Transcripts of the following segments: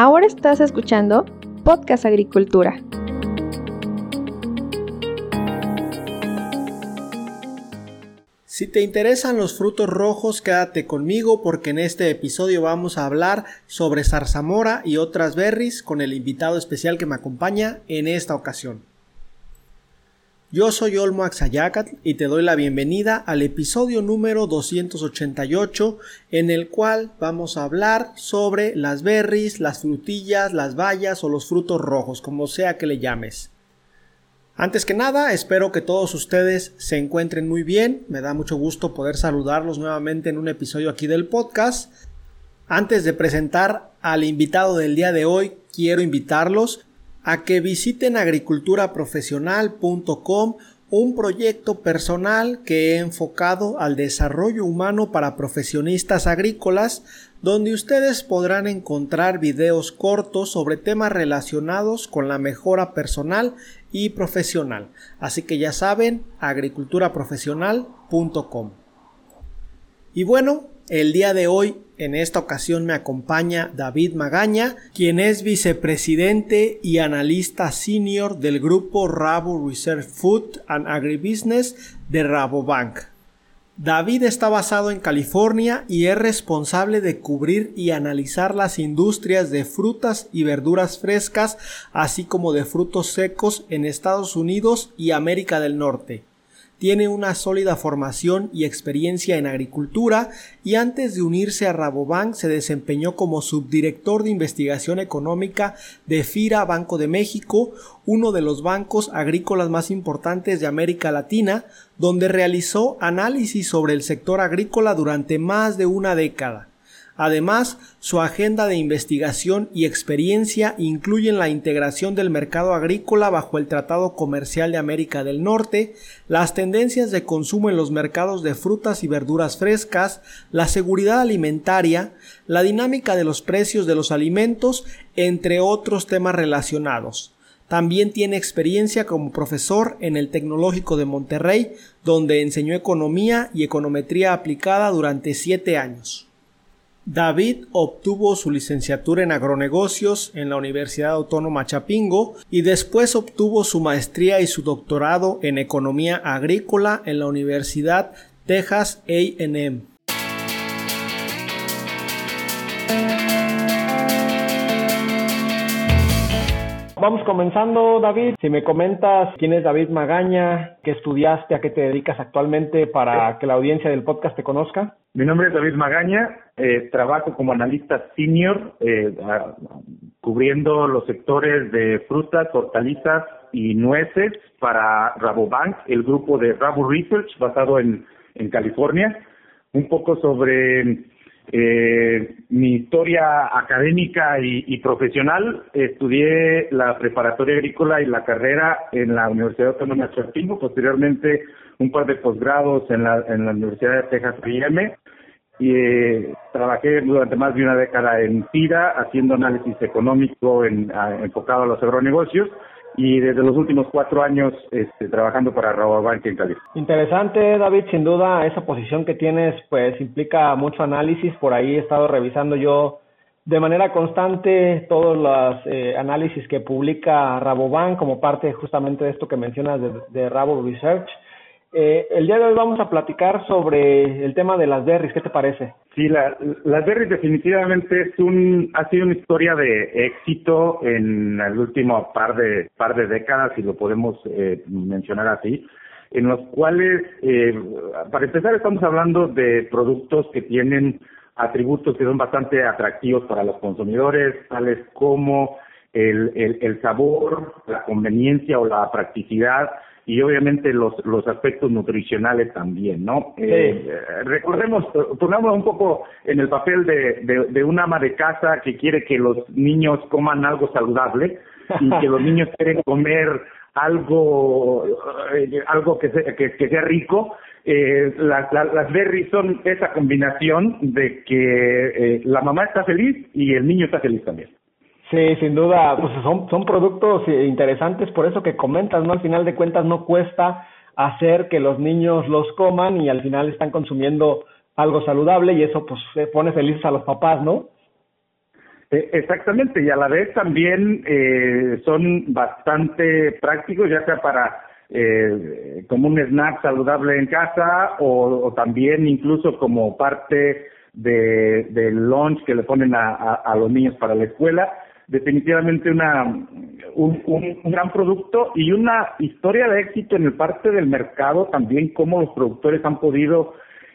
Ahora estás escuchando Podcast Agricultura. Si te interesan los frutos rojos, quédate conmigo porque en este episodio vamos a hablar sobre zarzamora y otras berries con el invitado especial que me acompaña en esta ocasión. Yo soy Olmo Axayacat y te doy la bienvenida al episodio número 288 en el cual vamos a hablar sobre las berries, las frutillas, las bayas o los frutos rojos, como sea que le llames. Antes que nada, espero que todos ustedes se encuentren muy bien. Me da mucho gusto poder saludarlos nuevamente en un episodio aquí del podcast. Antes de presentar al invitado del día de hoy, quiero invitarlos a que visiten agriculturaprofesional.com, un proyecto personal que he enfocado al desarrollo humano para profesionistas agrícolas, donde ustedes podrán encontrar videos cortos sobre temas relacionados con la mejora personal y profesional. Así que ya saben, agriculturaprofesional.com. Y bueno, el día de hoy en esta ocasión me acompaña David Magaña, quien es vicepresidente y analista senior del grupo Rabo Reserve Food and Agribusiness de Rabobank. David está basado en California y es responsable de cubrir y analizar las industrias de frutas y verduras frescas, así como de frutos secos en Estados Unidos y América del Norte tiene una sólida formación y experiencia en agricultura y antes de unirse a Rabobank se desempeñó como subdirector de investigación económica de FIRA Banco de México, uno de los bancos agrícolas más importantes de América Latina, donde realizó análisis sobre el sector agrícola durante más de una década. Además, su agenda de investigación y experiencia incluyen la integración del mercado agrícola bajo el Tratado Comercial de América del Norte, las tendencias de consumo en los mercados de frutas y verduras frescas, la seguridad alimentaria, la dinámica de los precios de los alimentos, entre otros temas relacionados. También tiene experiencia como profesor en el Tecnológico de Monterrey, donde enseñó economía y econometría aplicada durante siete años. David obtuvo su licenciatura en agronegocios en la Universidad Autónoma Chapingo y después obtuvo su maestría y su doctorado en economía agrícola en la Universidad Texas AM. Vamos comenzando, David. Si me comentas quién es David Magaña, qué estudiaste, a qué te dedicas actualmente para que la audiencia del podcast te conozca. Mi nombre es David Magaña, eh, trabajo como analista senior, eh, cubriendo los sectores de frutas, hortalizas y nueces para Rabobank, el grupo de Rabo Research basado en, en California. Un poco sobre eh, mi historia académica y, profesional, estudié la preparatoria agrícola y la carrera en la Universidad Autónoma de Chapingo, posteriormente un par de posgrados en la, en la Universidad de Texas A&M y eh, trabajé durante más de una década en FIRA haciendo análisis económico en, enfocado a los agronegocios y desde los últimos cuatro años este, trabajando para Rabobank en Cali. Interesante, David, sin duda esa posición que tienes pues implica mucho análisis, por ahí he estado revisando yo de manera constante todos los eh, análisis que publica Rabobank como parte justamente de esto que mencionas de, de Rabo Research. Eh, el día de hoy vamos a platicar sobre el tema de las berries, ¿qué te parece? Sí, la, las berries definitivamente es un, ha sido una historia de éxito en el último par de, par de décadas, si lo podemos eh, mencionar así, en los cuales, eh, para empezar, estamos hablando de productos que tienen atributos que son bastante atractivos para los consumidores, tales como el, el, el sabor, la conveniencia o la practicidad, y obviamente los, los aspectos nutricionales también, ¿no? Eh, recordemos, pongamos un poco en el papel de, de, un ama de casa que quiere que los niños coman algo saludable y que los niños quieren comer algo eh, algo que sea, que, sea rico eh, las berries son esa combinación de que eh, la mamá está feliz y el niño está feliz también Sí, sin duda, pues son, son productos interesantes, por eso que comentas, ¿no? Al final de cuentas no cuesta hacer que los niños los coman y al final están consumiendo algo saludable y eso pues pone felices a los papás, ¿no? Eh, exactamente, y a la vez también eh, son bastante prácticos, ya sea para eh, como un snack saludable en casa o, también incluso como parte de, del lunch que le ponen a, a, los niños para la escuela. Definitivamente una, un, un, gran producto y una historia de éxito en el parte del mercado también, cómo los productores han podido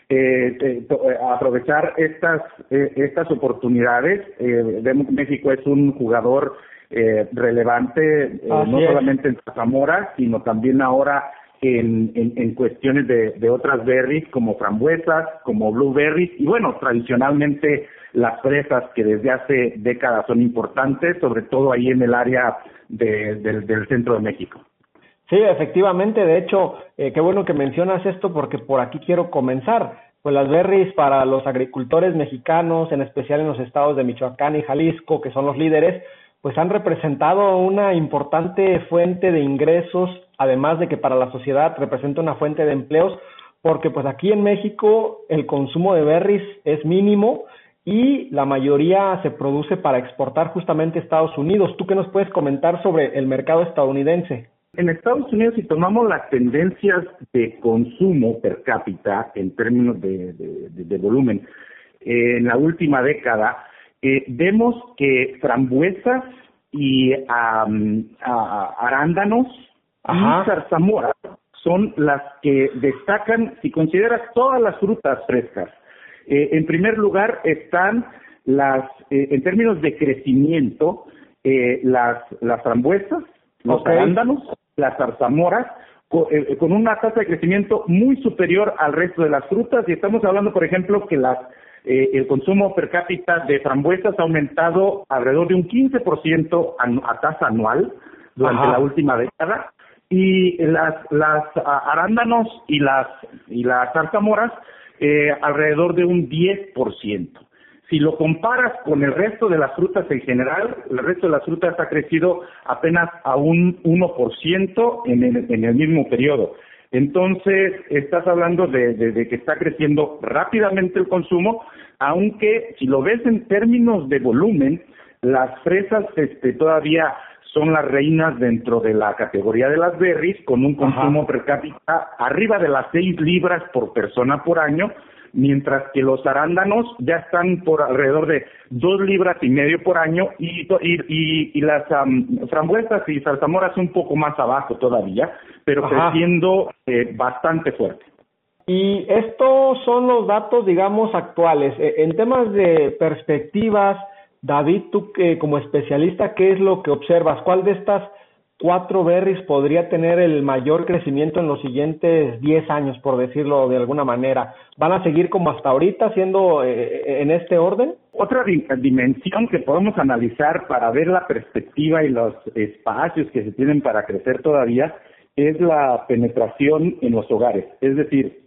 eh, eh, aprovechar estas eh, estas oportunidades. Eh, México es un jugador eh, relevante no solamente en Zamora, sino también ahora en, en, en cuestiones de, otras berries como frambuesas, como blueberries y bueno, tradicionalmente las fresas que desde hace décadas son importantes, sobre todo ahí en el área de, del centro de México. Sí, efectivamente. De hecho, eh, qué bueno que mencionas esto porque por aquí quiero comenzar. Pues las berries para los agricultores mexicanos, en especial en los estados de Michoacán y Jalisco, que son los líderes, pues han representado una importante fuente de ingresos, además de que para la sociedad representa una fuente de empleos, porque pues aquí en México el consumo de berries es mínimo y la mayoría se produce para exportar justamente a Estados Unidos. ¿Tú qué nos puedes comentar sobre el mercado estadounidense? En Estados Unidos, si tomamos las tendencias de consumo per cápita en términos de, volumen, eh, en la última década, eh, vemos que frambuesas y arándanos y zarzamoras son las que destacan si consideras todas las frutas frescas. Eh, en primer lugar están las, en términos de crecimiento, las, las frambuesas, los arándanos las zarzamoras eh, con, una tasa de crecimiento muy superior al resto de las frutas. Y estamos hablando, por ejemplo, que las eh, el consumo per cápita de frambuesas ha aumentado alrededor de un 15% a, a tasa anual durante la última década y las las arándanos y las y las zarzamoras eh, alrededor de un 10%. Si lo comparas con el resto de las frutas en general, el resto de las frutas ha crecido apenas a un 1% en el, en el mismo periodo. Entonces, estás hablando de, de, que está creciendo rápidamente el consumo, aunque si lo ves en términos de volumen, las fresas este, todavía son las reinas dentro de la categoría de las berries, con un consumo per cápita arriba de las 6 libras por persona por año, mientras que los arándanos ya están por alrededor de dos libras y medio por año y, y, y, las frambuesas y zarzamoras un poco más abajo todavía, pero creciendo eh, bastante fuerte. Y estos son los datos, digamos, actuales. E, en temas de perspectivas, David, tú que como especialista, ¿qué es lo que observas? ¿Cuál de estas cuatro berries podría tener el mayor crecimiento en los siguientes 10 años, por decirlo de alguna manera? ¿Van a seguir como hasta ahorita, siendo eh, en este orden? Otra dimensión que podemos analizar para ver la perspectiva y los espacios que se tienen para crecer todavía es la penetración en los hogares. Es decir,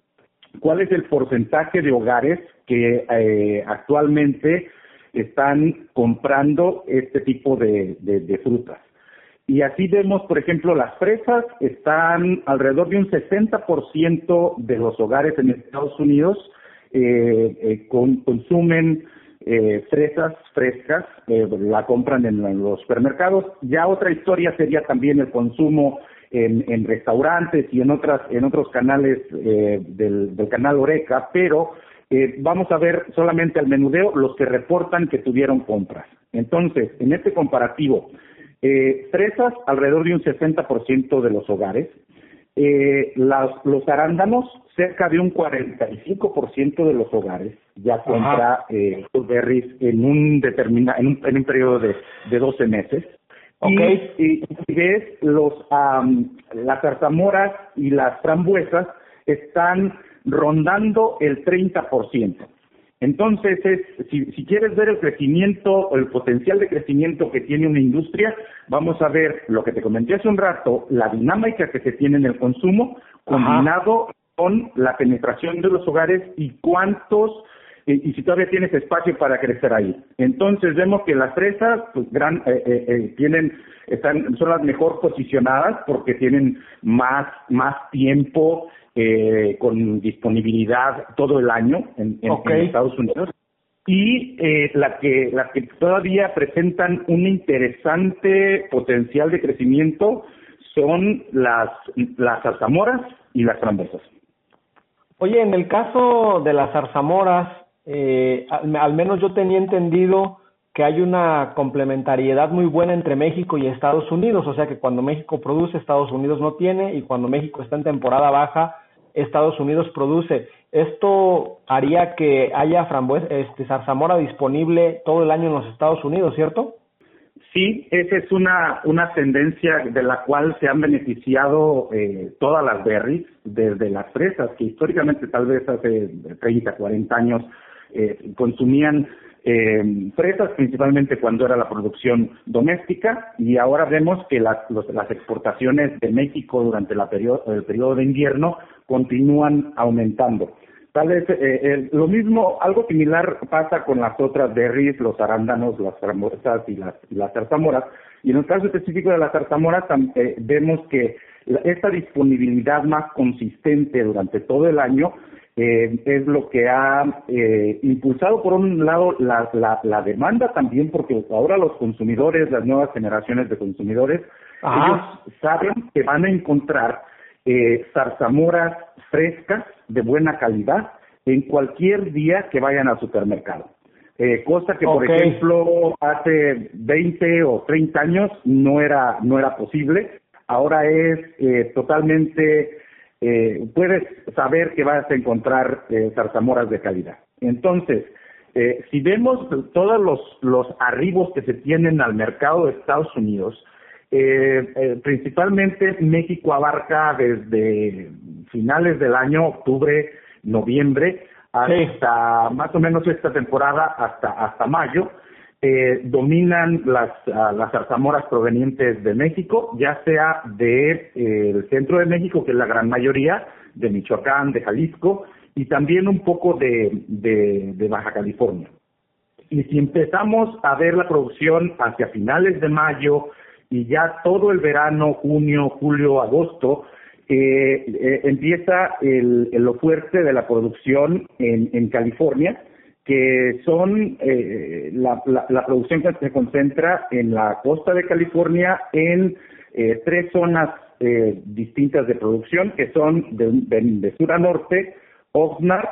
¿cuál es el porcentaje de hogares que eh, actualmente están comprando este tipo de frutas? Y así vemos, por ejemplo, las fresas están alrededor de un 60% de los hogares en Estados Unidos eh, eh, consumen eh, fresas frescas, la compran en, los supermercados. Ya otra historia sería también el consumo en, restaurantes y en otras en otros canales del, del, canal Oreca, pero vamos a ver solamente al menudeo los que reportan que tuvieron compras. Entonces, en este comparativo eh, fresas, alrededor de un 60% de los hogares. Eh, los arándanos, cerca de un 45% de los hogares ya compra eh, los berries en un determina, en un, en un periodo de, de 12 meses. Okay. Y, y, ves los las zarzamoras y las frambuesas están rondando el 30%. Entonces, si, quieres ver el crecimiento o el potencial de crecimiento que tiene una industria, vamos a ver lo que te comenté hace un rato, la dinámica que se tiene en el consumo, combinado con la penetración de los hogares y cuántos y, si todavía tienes espacio para crecer ahí. Entonces vemos que las fresas pues, gran, eh, eh, eh, tienen están son las mejor posicionadas porque tienen más más tiempo eh, con disponibilidad todo el año en, Estados Unidos. y eh, la que las que todavía presentan un interesante potencial de crecimiento son las las zarzamoras y las frambuesas. Oye, en el caso de las zarzamoras, eh, al, menos yo tenía entendido que hay una complementariedad muy buena entre México y Estados Unidos, o sea que cuando México produce, Estados Unidos no tiene, y cuando México está en temporada baja, Estados Unidos produce. Esto haría que haya frambuesa, este, zarzamora disponible todo el año en los Estados Unidos, ¿cierto? Sí, esa es una, una tendencia de la cual se han beneficiado eh, todas las berries, desde las fresas, que históricamente tal vez hace 30, 40 años eh, consumían eh, fresas principalmente cuando era la producción doméstica y ahora vemos que las, las exportaciones de México durante la el periodo de invierno continúan aumentando. Tal vez eh, eh, lo mismo, algo similar pasa con las otras berries, los arándanos, las frambuesas y las, y las zarzamoras. Y en el caso específico de las zarzamoras eh, vemos que esta disponibilidad más consistente durante todo el año es lo que ha impulsado por un lado la, la, la, demanda también porque ahora los consumidores, las nuevas generaciones de consumidores, ellos saben que van a encontrar eh, zarzamoras frescas de buena calidad en cualquier día que vayan al supermercado. Eh, cosa que, por ejemplo, hace 20 o 30 años no era, no era posible. Ahora es eh, totalmente, eh, puedes saber que vas a encontrar eh, zarzamoras de calidad. Entonces, eh, si vemos todos los, los arribos que se tienen al mercado de Estados Unidos, eh, eh, principalmente México abarca desde finales del año, octubre, noviembre, hasta más o menos esta temporada, hasta, hasta mayo. Eh, dominan las, las zarzamoras provenientes de México, ya sea del de, el centro de México, que es la gran mayoría, de Michoacán, de Jalisco, y también un poco de, de, Baja California. Y si empezamos a ver la producción hacia finales de mayo, y ya todo el verano, junio, julio, agosto, eh, eh, empieza el, lo fuerte de la producción en, en California, que son eh, la, la, la, producción que se concentra en la costa de California en eh, tres zonas eh, distintas de producción, que son de, de, de sur a norte, Oxnard,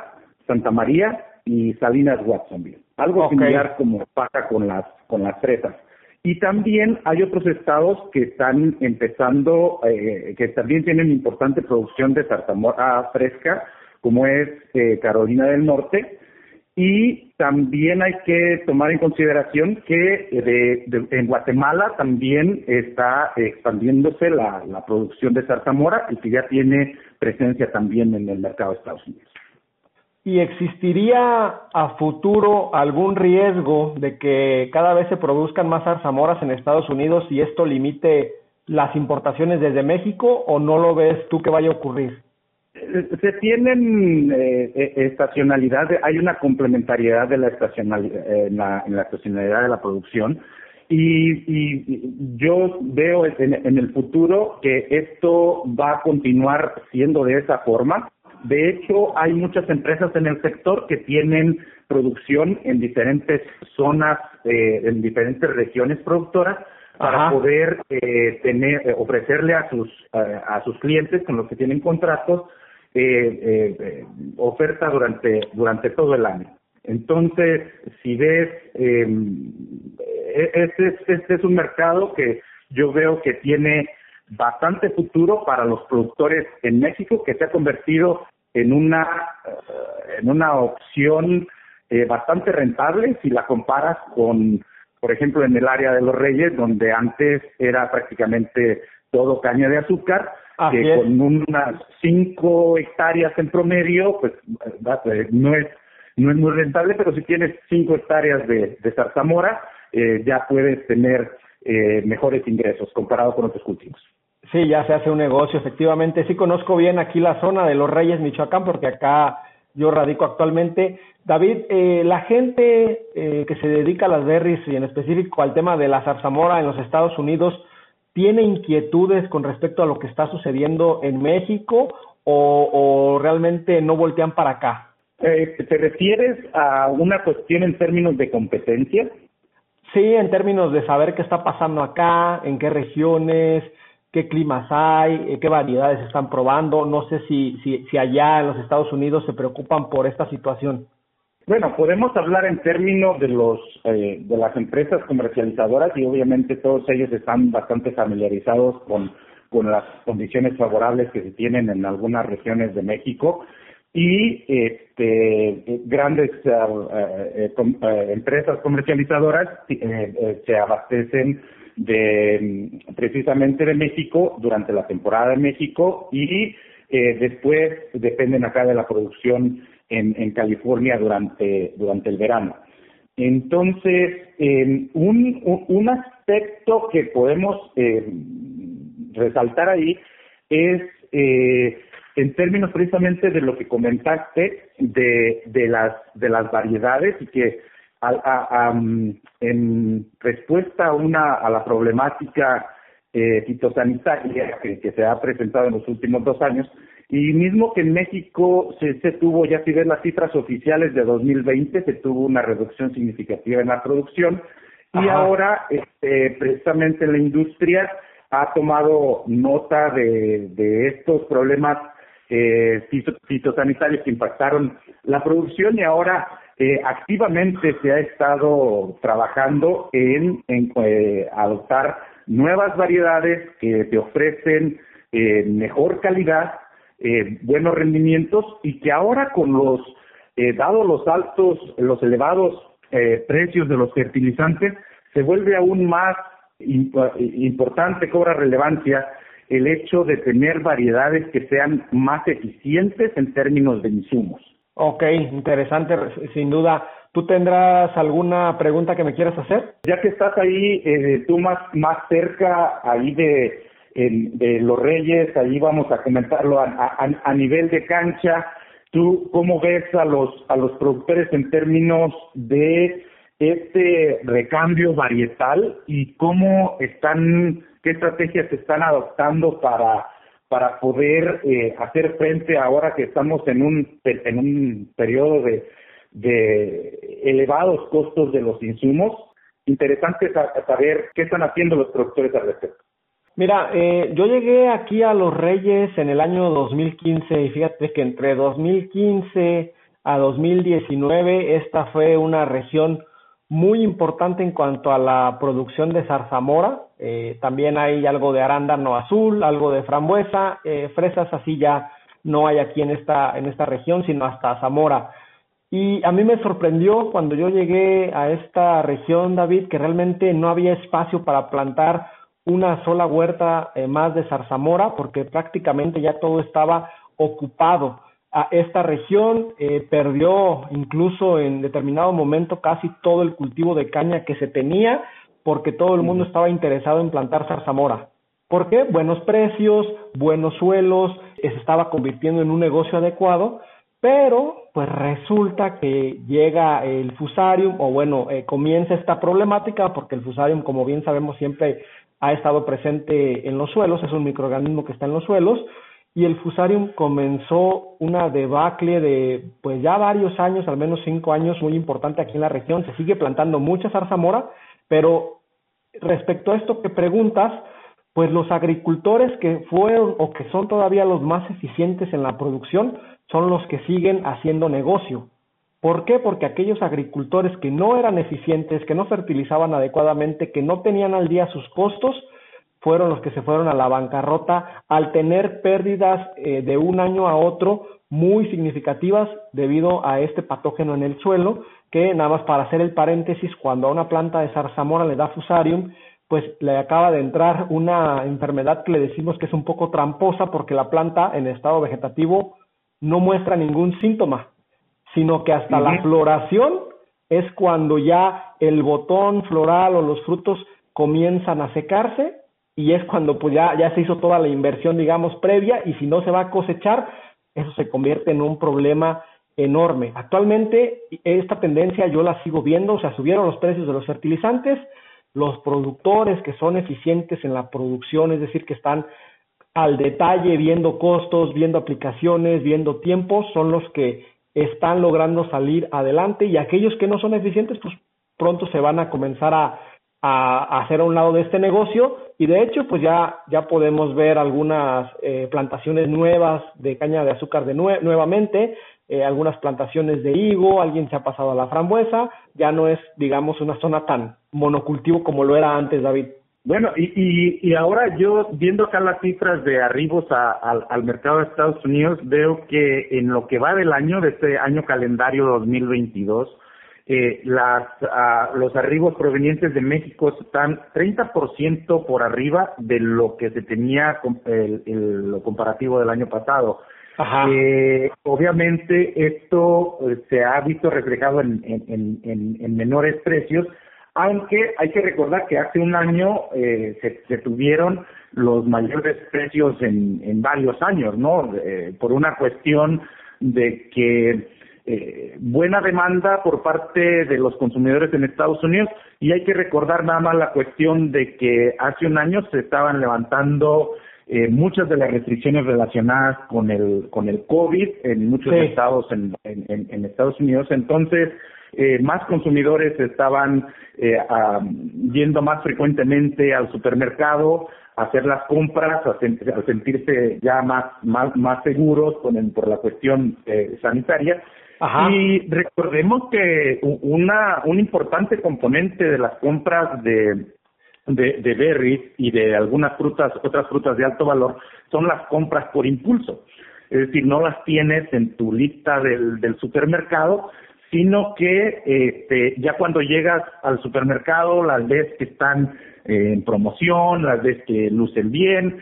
Santa María y Salinas Watsonville. Algo okay. similar como pasa con las con las fresas. Y también hay otros estados que están empezando, eh, que también tienen importante producción de zarzamora fresca, como es eh, Carolina del Norte. Y también hay que tomar en consideración que de, en Guatemala también está expandiéndose la, la producción de zarzamora y que ya tiene presencia también en el mercado de Estados Unidos. ¿Y existiría a futuro algún riesgo de que cada vez se produzcan más zarzamoras en Estados Unidos y esto limite las importaciones desde México o no lo ves tú que vaya a ocurrir? Se tienen eh, estacionalidad, hay una complementariedad de la estacionalidad, en, la, en la estacionalidad de la producción y, y yo veo en, en el futuro que esto va a continuar siendo de esa forma de hecho, hay muchas empresas en el sector que tienen producción en diferentes zonas, eh, en diferentes regiones productoras para Ajá. poder eh, tener, eh, ofrecerle a sus eh, a sus clientes con los que tienen contratos eh, eh, oferta durante durante todo el año. Entonces, si ves, este es, este es un mercado que yo veo que tiene bastante futuro para los productores en México, que se ha convertido en una, uh, en una opción eh, bastante rentable si la comparas con, por ejemplo, en el área de los Reyes, donde antes era prácticamente todo caña de azúcar, Así que es. con unas 5 hectáreas en promedio, pues eh, no es no es muy rentable, pero si tienes 5 hectáreas de, de zarzamora, eh, ya puedes tener eh, mejores ingresos comparado con otros cultivos. Sí, ya se hace un negocio, efectivamente. Sí conozco bien aquí la zona de los Reyes, Michoacán, porque acá yo radico actualmente. David, eh, la gente eh, que se dedica a las berries y en específico al tema de la zarzamora en los Estados Unidos, ¿tiene inquietudes con respecto a lo que está sucediendo en México o, o realmente no voltean para acá? Eh, ¿Te refieres a una cuestión en términos de competencia? Sí, en términos de saber qué está pasando acá, en qué regiones, qué climas hay, eh, qué variedades están probando. No sé si, si, si allá en los Estados Unidos se preocupan por esta situación. Bueno, podemos hablar en términos de los eh, de las empresas comercializadoras y obviamente todos ellos están bastante familiarizados con con las condiciones favorables que se tienen en algunas regiones de México y este, grandes eh, eh, empresas comercializadoras se abastecen de precisamente de México durante la temporada de México y después dependen acá de la producción en, en California durante, durante el verano. Entonces, un, un, aspecto que podemos eh, resaltar ahí es eh, en términos precisamente de lo que comentaste de, de las de las variedades y que a, en respuesta a una a la problemática eh, fitosanitaria que, se ha presentado en los últimos dos años y mismo que en México se, se tuvo, ya si ves las cifras oficiales de 2020, se tuvo una reducción significativa en la producción. Y ahora este, precisamente la industria ha tomado nota de, de estos problemas eh, fitosanitarios que impactaron la producción y ahora eh, activamente se ha estado trabajando en, en eh, adoptar nuevas variedades que te ofrecen eh, mejor calidad eh, buenos rendimientos y que ahora con los, eh, dados los altos, los elevados eh, precios de los fertilizantes, se vuelve aún más importante, cobra relevancia el hecho de tener variedades que sean más eficientes en términos de insumos. Ok, interesante, sin duda. ¿Tú tendrás alguna pregunta que me quieras hacer? Ya que estás ahí, eh, tú más, más cerca ahí de, de los Reyes, ahí vamos a comentarlo a, a, nivel de cancha. ¿Tú cómo ves a los, a los productores en términos de este recambio varietal y cómo están, qué estrategias están adoptando para, para poder eh, hacer frente ahora que estamos en un, en un periodo de, de elevados costos de los insumos? Interesante saber qué están haciendo los productores al respecto. Mira, eh, yo llegué aquí a Los Reyes en el año 2015 y fíjate que entre 2015 a 2019 esta fue una región muy importante en cuanto a la producción de zarzamora. Eh, también hay algo de arándano azul, algo de frambuesa, eh, fresas así ya no hay aquí en esta, en esta región, sino hasta Zamora. Y a mí me sorprendió cuando yo llegué a esta región, David, que realmente no había espacio para plantar una sola huerta eh, más de zarzamora porque prácticamente ya todo estaba ocupado. A esta región eh, perdió incluso en determinado momento casi todo el cultivo de caña que se tenía porque todo el mundo estaba interesado en plantar zarzamora. ¿Por qué? Buenos precios, buenos suelos, se estaba convirtiendo en un negocio adecuado, pero pues resulta que llega el fusarium o bueno, eh, comienza esta problemática porque el fusarium, como bien sabemos, siempre ha estado presente en los suelos, es un microorganismo que está en los suelos, y el fusarium comenzó una debacle de pues ya varios años, al menos cinco años, muy importante aquí en la región. Se sigue plantando mucha zarzamora, pero respecto a esto que preguntas, pues los agricultores que fueron o que son todavía los más eficientes en la producción son los que siguen haciendo negocio. ¿Por qué? Porque aquellos agricultores que no eran eficientes, que no fertilizaban adecuadamente, que no tenían al día sus costos, fueron los que se fueron a la bancarrota al tener pérdidas eh, de un año a otro muy significativas debido a este patógeno en el suelo, que nada más para hacer el paréntesis, cuando a una planta de zarzamora le da fusarium, pues le acaba de entrar una enfermedad que le decimos que es un poco tramposa porque la planta en estado vegetativo no muestra ningún síntoma, sino que hasta la floración es cuando ya el botón floral o los frutos comienzan a secarse y es cuando pues ya, ya se hizo toda la inversión, digamos, previa y si no se va a cosechar, eso se convierte en un problema enorme. Actualmente esta tendencia yo la sigo viendo, o sea, subieron los precios de los fertilizantes, los productores que son eficientes en la producción, es decir, que están al detalle viendo costos, viendo aplicaciones, viendo tiempos, son los que están logrando salir adelante y aquellos que no son eficientes, pues pronto se van a comenzar a, a, hacer a un lado de este negocio y de hecho pues ya, ya podemos ver algunas eh, plantaciones nuevas de caña de azúcar de nuevamente, eh, algunas plantaciones de higo, alguien se ha pasado a la frambuesa, ya no es digamos una zona tan monocultivo como lo era antes David. Bueno, y, y, y ahora yo viendo acá las cifras de arribos al mercado de Estados Unidos, veo que en lo que va del año, de este año calendario 2022, eh, las, ah, los arribos provenientes de México están 30% por arriba de lo que se tenía el, el, lo comparativo del año pasado. Eh, obviamente esto eh, se ha visto reflejado en, en, en, en menores precios, aunque hay que recordar que hace un año eh, se, tuvieron los mayores precios en, en varios años, ¿no? Eh, por una cuestión de que eh, buena demanda por parte de los consumidores en Estados Unidos. Y hay que recordar nada más la cuestión de que hace un año se estaban levantando eh, muchas de las restricciones relacionadas con el con el COVID en muchos estados en, en, en Estados Unidos. Entonces eh, más consumidores estaban eh, yendo más frecuentemente al supermercado a hacer las compras, a, sentirse ya más, más, más seguros por la cuestión eh, sanitaria. Y recordemos que una, un importante componente de las compras de, de, de berries y de algunas frutas, otras frutas de alto valor, son las compras por impulso. Es decir, no las tienes en tu lista del, del supermercado, sino que este, ya cuando llegas al supermercado las ves que están eh, en promoción, las ves que lucen bien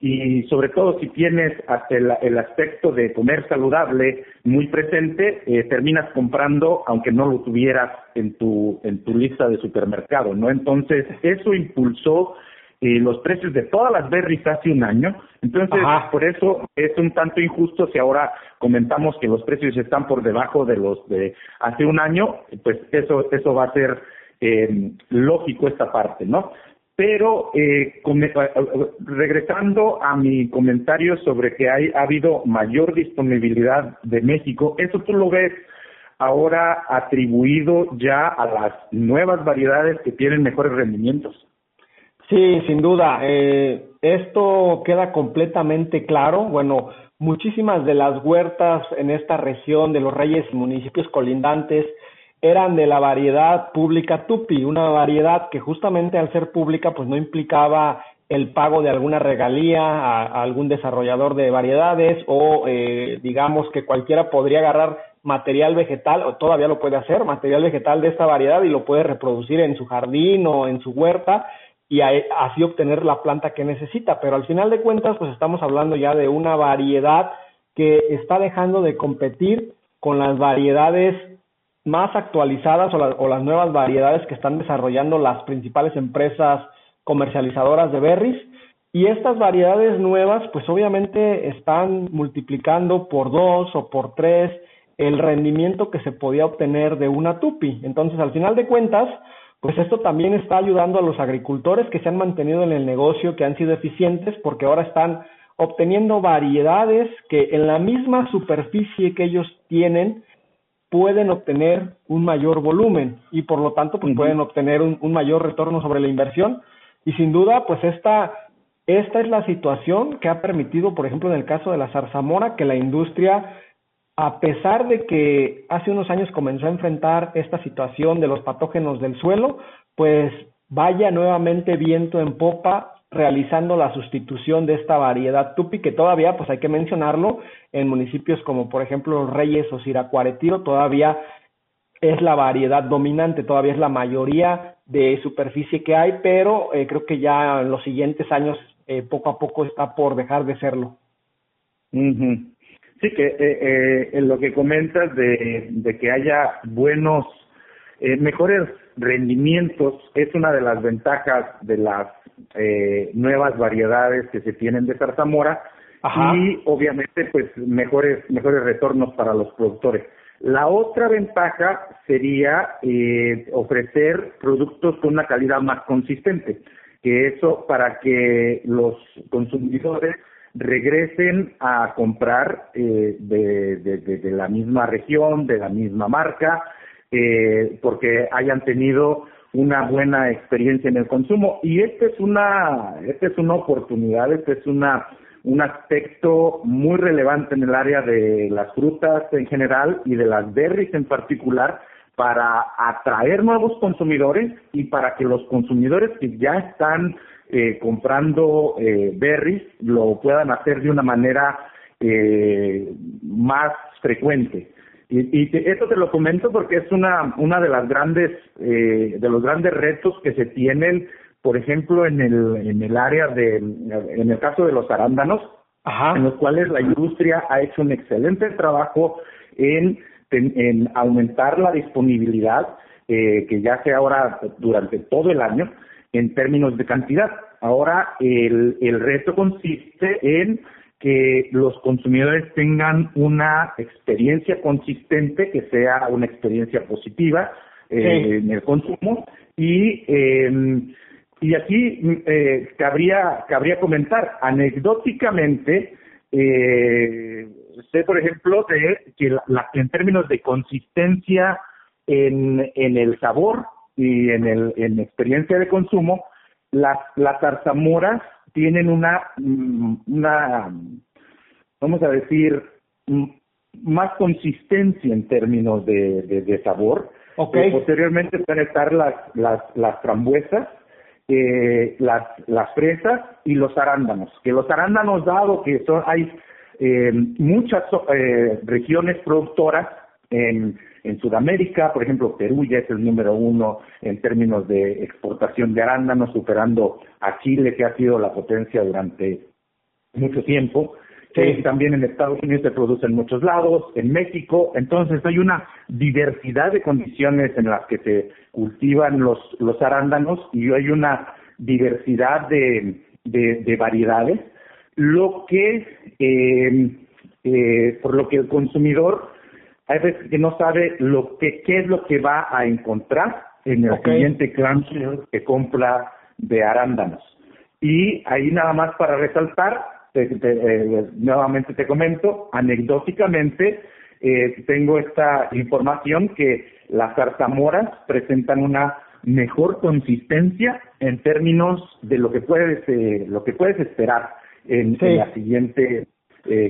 y sobre todo si tienes hasta el, aspecto de comer saludable muy presente, eh, terminas comprando aunque no lo tuvieras en tu en tu lista de supermercado, ¿no? Entonces eso impulsó eh, los precios de todas las berries hace un año. Entonces, por eso es un tanto injusto si ahora comentamos que los precios están por debajo de los de hace un año, pues eso eso va a ser eh, lógico esta parte, ¿no? Pero eh, eh, regresando a mi comentario sobre que hay, ha habido mayor disponibilidad de México, eso tú lo ves ahora atribuido ya a las nuevas variedades que tienen mejores rendimientos. Sí, sin duda. Eh, esto queda completamente claro. Bueno, muchísimas de las huertas en esta región de los reyes y municipios colindantes eran de la variedad pública Tupi, una variedad que justamente al ser pública pues no implicaba el pago de alguna regalía a, algún desarrollador de variedades o eh, digamos que cualquiera podría agarrar material vegetal o todavía lo puede hacer, material vegetal de esta variedad y lo puede reproducir en su jardín o en su huerta y así obtener la planta que necesita. Pero al final de cuentas, pues estamos hablando ya de una variedad que está dejando de competir con las variedades más actualizadas o, las nuevas variedades que están desarrollando las principales empresas comercializadoras de berries. Y estas variedades nuevas, pues obviamente están multiplicando por dos o por tres el rendimiento que se podía obtener de una tupi. Entonces, al final de cuentas, pues esto también está ayudando a los agricultores que se han mantenido en el negocio, que han sido eficientes, porque ahora están obteniendo variedades que en la misma superficie que ellos tienen pueden obtener un mayor volumen y por lo tanto pues pueden obtener un, un, mayor retorno sobre la inversión. Y sin duda pues esta esta es la situación que ha permitido por ejemplo en el caso de la zarzamora que la industria a pesar de que hace unos años comenzó a enfrentar esta situación de los patógenos del suelo, pues vaya nuevamente viento en popa realizando la sustitución de esta variedad tupi que todavía, pues hay que mencionarlo, en municipios como por ejemplo Reyes o Siracuaretiro todavía es la variedad dominante, todavía es la mayoría de superficie que hay, pero eh, creo que ya en los siguientes años eh, poco a poco está por dejar de serlo. Sí, que eh, eh, en lo que comentas de, de que haya buenos, eh, mejores rendimientos es una de las ventajas de las eh, nuevas variedades que se tienen de zarzamora y obviamente pues mejores mejores retornos para los productores. La otra ventaja sería eh, ofrecer productos con una calidad más consistente, que eso para que los consumidores regresen a comprar eh, de, de, la misma región, de la misma marca, eh, porque hayan tenido una buena experiencia en el consumo. Y esta es una, esta es una oportunidad, este es una, un aspecto muy relevante en el área de las frutas en general y de las berries en particular para atraer nuevos consumidores y para que los consumidores que ya están eh, comprando eh, berries lo puedan hacer de una manera eh, más frecuente. Y, y esto te lo comento porque es una, una de las grandes, eh, de los grandes retos que se tienen, por ejemplo, en el, en el área de, en el caso de los arándanos, en los cuales la industria ha hecho un excelente trabajo en, en, aumentar la disponibilidad, eh, que ya sea ahora durante todo el año, en términos de cantidad. Ahora el, el reto consiste en que los consumidores tengan una experiencia consistente, que sea una experiencia positiva eh, en el consumo y eh, y aquí eh, cabría cabría comentar anecdóticamente eh, sé por ejemplo de que la, en términos de consistencia en, en el sabor y en el en experiencia de consumo las las zarzamoras tienen una, mm, una, vamos a decir, mm, más consistencia en términos de, de, sabor. Okay. Eh, posteriormente pueden estar las, las, las frambuesas, eh, las, las fresas y los arándanos. Que los arándanos, dado que son, hay eh, muchas eh, regiones productoras en, en Sudamérica, por ejemplo, Perú ya es el número uno en términos de exportación de arándanos, superando a Chile, que ha sido la potencia durante mucho tiempo. Sí. también en Estados Unidos se produce en muchos lados, en México. Entonces hay una diversidad de condiciones en las que se cultivan los, los arándanos y hay una diversidad de, de, variedades, lo que, eh, eh, por lo que el consumidor hay veces que no sabe lo que qué es lo que va a encontrar en el siguiente clam que compra de arándanos. Y ahí nada más para resaltar, eh, nuevamente te comento, anecdóticamente eh, tengo esta información que las zarzamoras presentan una mejor consistencia en términos de lo que puedes eh, lo que puedes esperar en la siguiente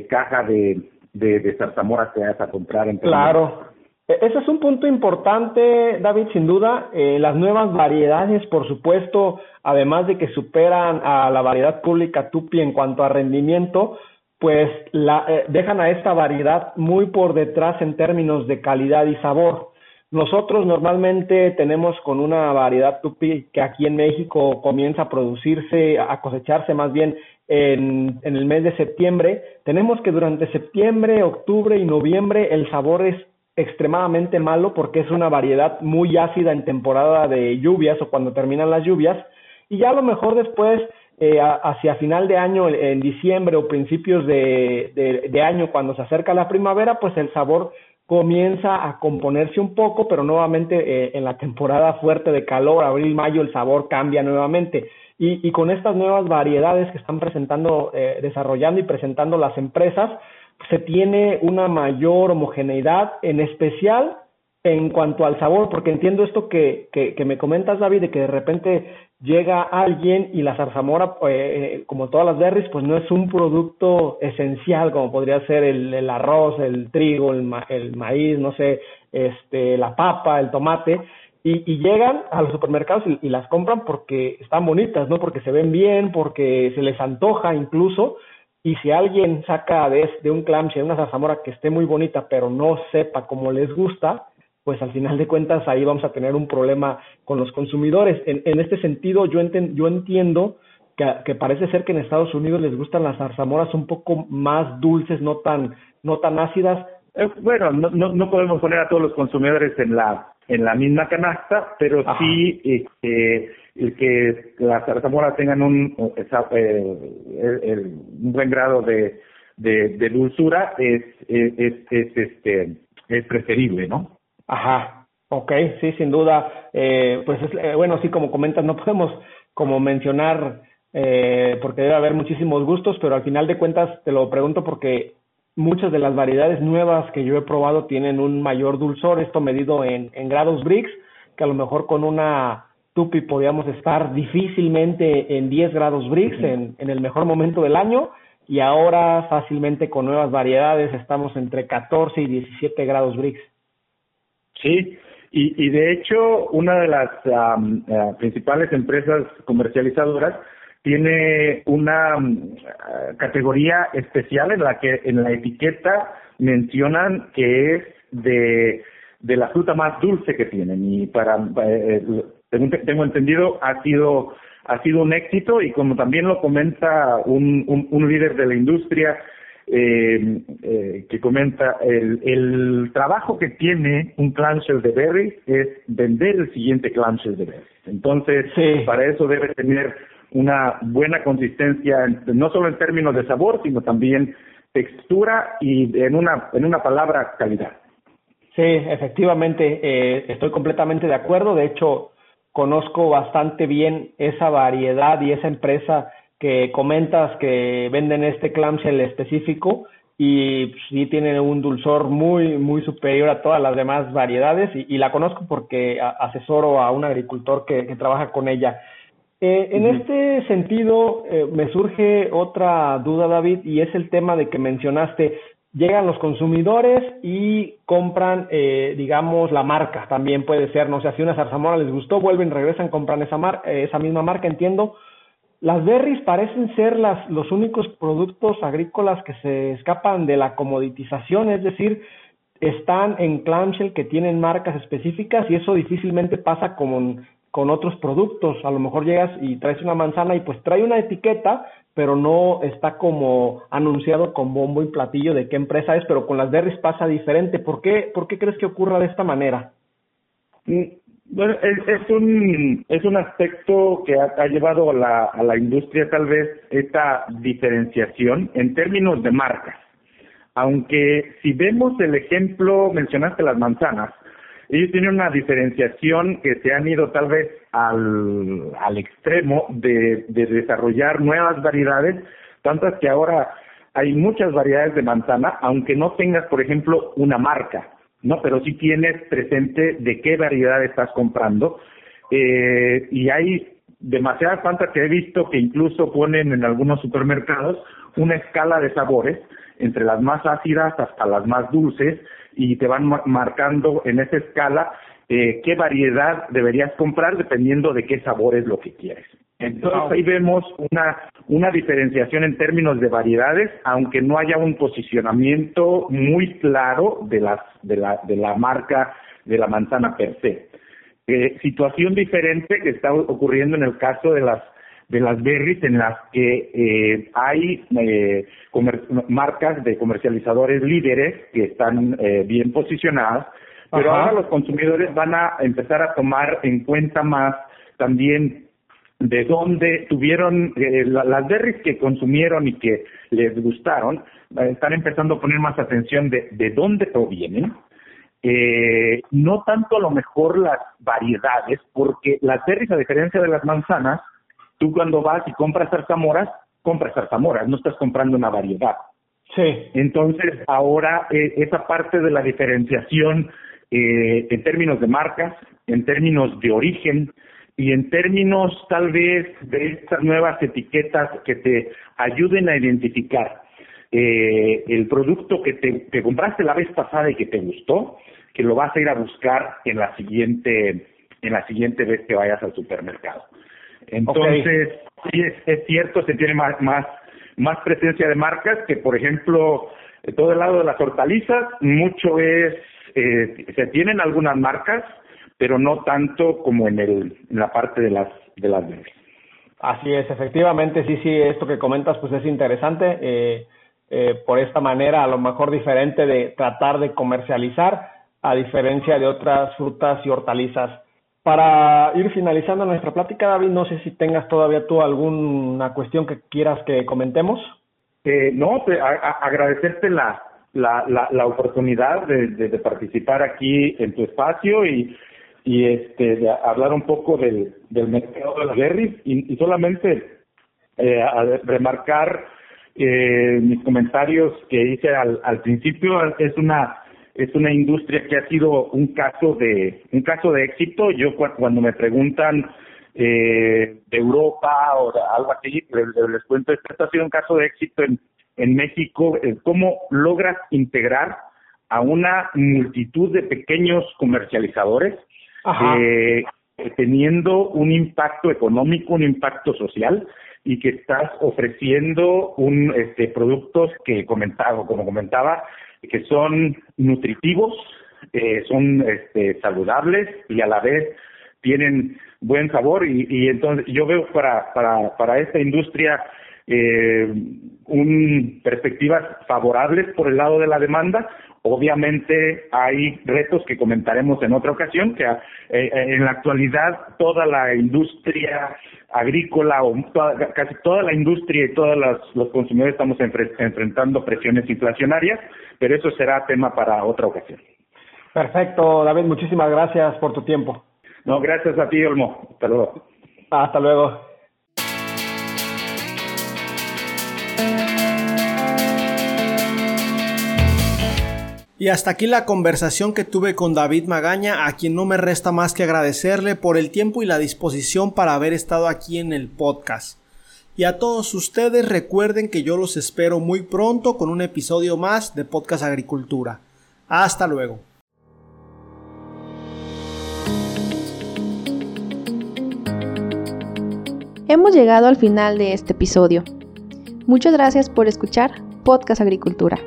caja de, de, de Zarzamora que vas a comprar. En claro. E, ese es un punto importante, David, sin duda. Eh, las nuevas variedades, por supuesto, además de que superan a la variedad pública Tupi en cuanto a rendimiento, pues la, eh, dejan a esta variedad muy por detrás en términos de calidad y sabor. Nosotros normalmente tenemos con una variedad tupi que aquí en México comienza a producirse, a cosecharse más bien en, en, el mes de septiembre. Tenemos que durante septiembre, octubre y noviembre el sabor es extremadamente malo porque es una variedad muy ácida en temporada de lluvias o cuando terminan las lluvias. Y ya a lo mejor después, eh, hacia final de año, en diciembre o principios de, de, año, cuando se acerca la primavera, pues el sabor comienza a componerse un poco, pero nuevamente eh, en la temporada fuerte de calor, abril, mayo, el sabor cambia nuevamente. Y, y con estas nuevas variedades que están presentando, eh, desarrollando y presentando las empresas, se tiene una mayor homogeneidad, en especial en cuanto al sabor, porque entiendo esto que, que, que me comentas, David, de que de repente llega alguien y la zarzamora, eh, eh, como todas las berries, pues no es un producto esencial como podría ser el, el arroz, el trigo, el, el, maíz, no sé, este, la papa, el tomate, y, y llegan a los supermercados y, y, las compran porque están bonitas, ¿no? Porque se ven bien, porque se les antoja incluso, y si alguien saca de, de un clamshell una zarzamora que esté muy bonita, pero no sepa cómo les gusta, pues al final de cuentas ahí vamos a tener un problema con los consumidores. En, en este sentido, yo, enten, yo entiendo que, que, parece ser que en Estados Unidos les gustan las zarzamoras un poco más dulces, no tan, no tan ácidas. Eh, bueno, no, no, no, podemos poner a todos los consumidores en la en la misma canasta, pero sí este, el que las zarzamoras tengan un, eh, un buen grado de, de, de dulzura es, es, es, es, este, es preferible, ¿no? Ajá, ok, sí, sin duda. Eh, pues es, eh, bueno, sí, como comentas, no podemos como mencionar eh, porque debe haber muchísimos gustos, pero al final de cuentas te lo pregunto porque muchas de las variedades nuevas que yo he probado tienen un mayor dulzor, esto medido en, en grados Brix, que a lo mejor con una Tupi podíamos estar difícilmente en 10 grados Brix en, en el mejor momento del año y ahora fácilmente con nuevas variedades estamos entre 14 y 17 grados Brix. Sí, y, y de hecho una de las uh, principales empresas comercializadoras tiene una um, categoría especial en la que en la etiqueta mencionan que es de, de la fruta más dulce que tienen y para eh, según tengo entendido ha sido ha sido un éxito y como también lo comenta un, un, un líder de la industria eh, eh, que comenta el, el trabajo que tiene un clamshell de berry es vender el siguiente clamshell de berry. Entonces, para eso debe tener una buena consistencia, no solo en términos de sabor, sino también textura y en una, en una palabra, calidad. Sí, efectivamente, eh, estoy completamente de acuerdo. De hecho, conozco bastante bien esa variedad y esa empresa que comentas que venden este clamshell específico y sí tiene un dulzor muy muy superior a todas las demás variedades y, la conozco porque asesoro a un agricultor que, trabaja con ella. Eh, en este sentido, eh, me surge otra duda, David, y es el tema de que mencionaste, llegan los consumidores y compran, eh, digamos, la marca, también puede ser, no sé, si una zarzamora les gustó, vuelven, regresan, compran esa, mar esa misma marca, entiendo, las berries parecen ser las, los únicos productos agrícolas que se escapan de la comoditización, es decir, están en clamshell que tienen marcas específicas y eso difícilmente pasa con, con otros productos. A lo mejor llegas y traes una manzana y pues trae una etiqueta, pero no está como anunciado con bombo y platillo de qué empresa es, pero con las berries pasa diferente. ¿Por qué, por qué crees que ocurra de esta manera? Mm, bueno, es, es, un es un aspecto que ha, llevado a la, a la industria tal vez esta diferenciación en términos de marcas. Aunque si vemos el ejemplo, mencionaste las manzanas, ellos tienen una diferenciación que se han ido tal vez al, extremo de, de desarrollar nuevas variedades, tantas que ahora hay muchas variedades de manzana, aunque no tengas, por ejemplo, una marca. ¿no? Pero sí tienes presente de qué variedad estás comprando. Eh, y hay demasiadas plantas que he visto que incluso ponen en algunos supermercados una escala de sabores, entre las más ácidas hasta las más dulces, y te van marcando en esa escala eh, qué variedad deberías comprar dependiendo de qué sabor es lo que quieres. Entonces ahí vemos una, una diferenciación en términos de variedades, aunque no haya un posicionamiento muy claro de, las, de, la, de la marca de la manzana per se. Eh, situación diferente que está ocurriendo en el caso de las de las berries en las que eh, hay eh, marcas de comercializadores líderes que están eh, bien posicionadas, pero ahora los consumidores van a empezar a tomar en cuenta más también de dónde tuvieron eh, las berries que consumieron y que les gustaron, eh, están empezando a poner más atención de, de dónde provienen. Eh, no tanto a lo mejor las variedades, porque las berries, a diferencia de las manzanas, tú cuando vas y compras zarzamoras, compras zarzamoras, no estás comprando una variedad. Sí. Entonces, ahora eh, esa parte de la diferenciación eh, en términos de marcas, en términos de origen, y en términos tal vez de estas nuevas etiquetas que te ayuden a identificar eh, el producto que te que compraste la vez pasada y que te gustó, que lo vas a ir a buscar en la siguiente en la siguiente vez que vayas al supermercado. Entonces, sí es, es, cierto, se tiene más, más más presencia de marcas que, por ejemplo, de todo el lado de las hortalizas, mucho es, eh, se tienen algunas marcas, pero no tanto como en, el, en la parte de las, de las Así es, efectivamente, sí, sí, esto que comentas pues es interesante. Eh, eh, por esta manera, a lo mejor diferente de tratar de comercializar, a diferencia de otras frutas y hortalizas. Para ir finalizando nuestra plática, David, no sé si tengas todavía tú alguna cuestión que quieras que comentemos. Eh, no, agradecerte la, la, la, la oportunidad de, de, participar aquí en tu espacio y y este de hablar un poco del, del mercado de las berries y, y solamente eh, remarcar eh, mis comentarios que hice al, al principio. Es una es una industria que ha sido un caso de un caso de éxito. Yo cuando me preguntan eh, de Europa o de algo así, les, cuento, esto ha sido un caso de éxito en, en México, cómo logras integrar a una multitud de pequeños comercializadores eh, teniendo un impacto económico, un impacto social y que estás ofreciendo un este productos que comentaba como comentaba que son nutritivos eh, son este saludables y a la vez tienen buen sabor y, y entonces yo veo para para para esta industria eh, un perspectivas favorables por el lado de la demanda Obviamente hay retos que comentaremos en otra ocasión, que eh, en la actualidad toda la industria agrícola o casi toda la industria y todos los, consumidores estamos enfrentando presiones inflacionarias, pero eso será tema para otra ocasión. Perfecto, David, muchísimas gracias por tu tiempo. No, gracias a ti, Olmo. Hasta luego. Hasta luego. Y hasta aquí la conversación que tuve con David Magaña, a quien no me resta más que agradecerle por el tiempo y la disposición para haber estado aquí en el podcast. Y a todos ustedes recuerden que yo los espero muy pronto con un episodio más de Podcast Agricultura. Hasta luego. Hemos llegado al final de este episodio. Muchas gracias por escuchar Podcast Agricultura.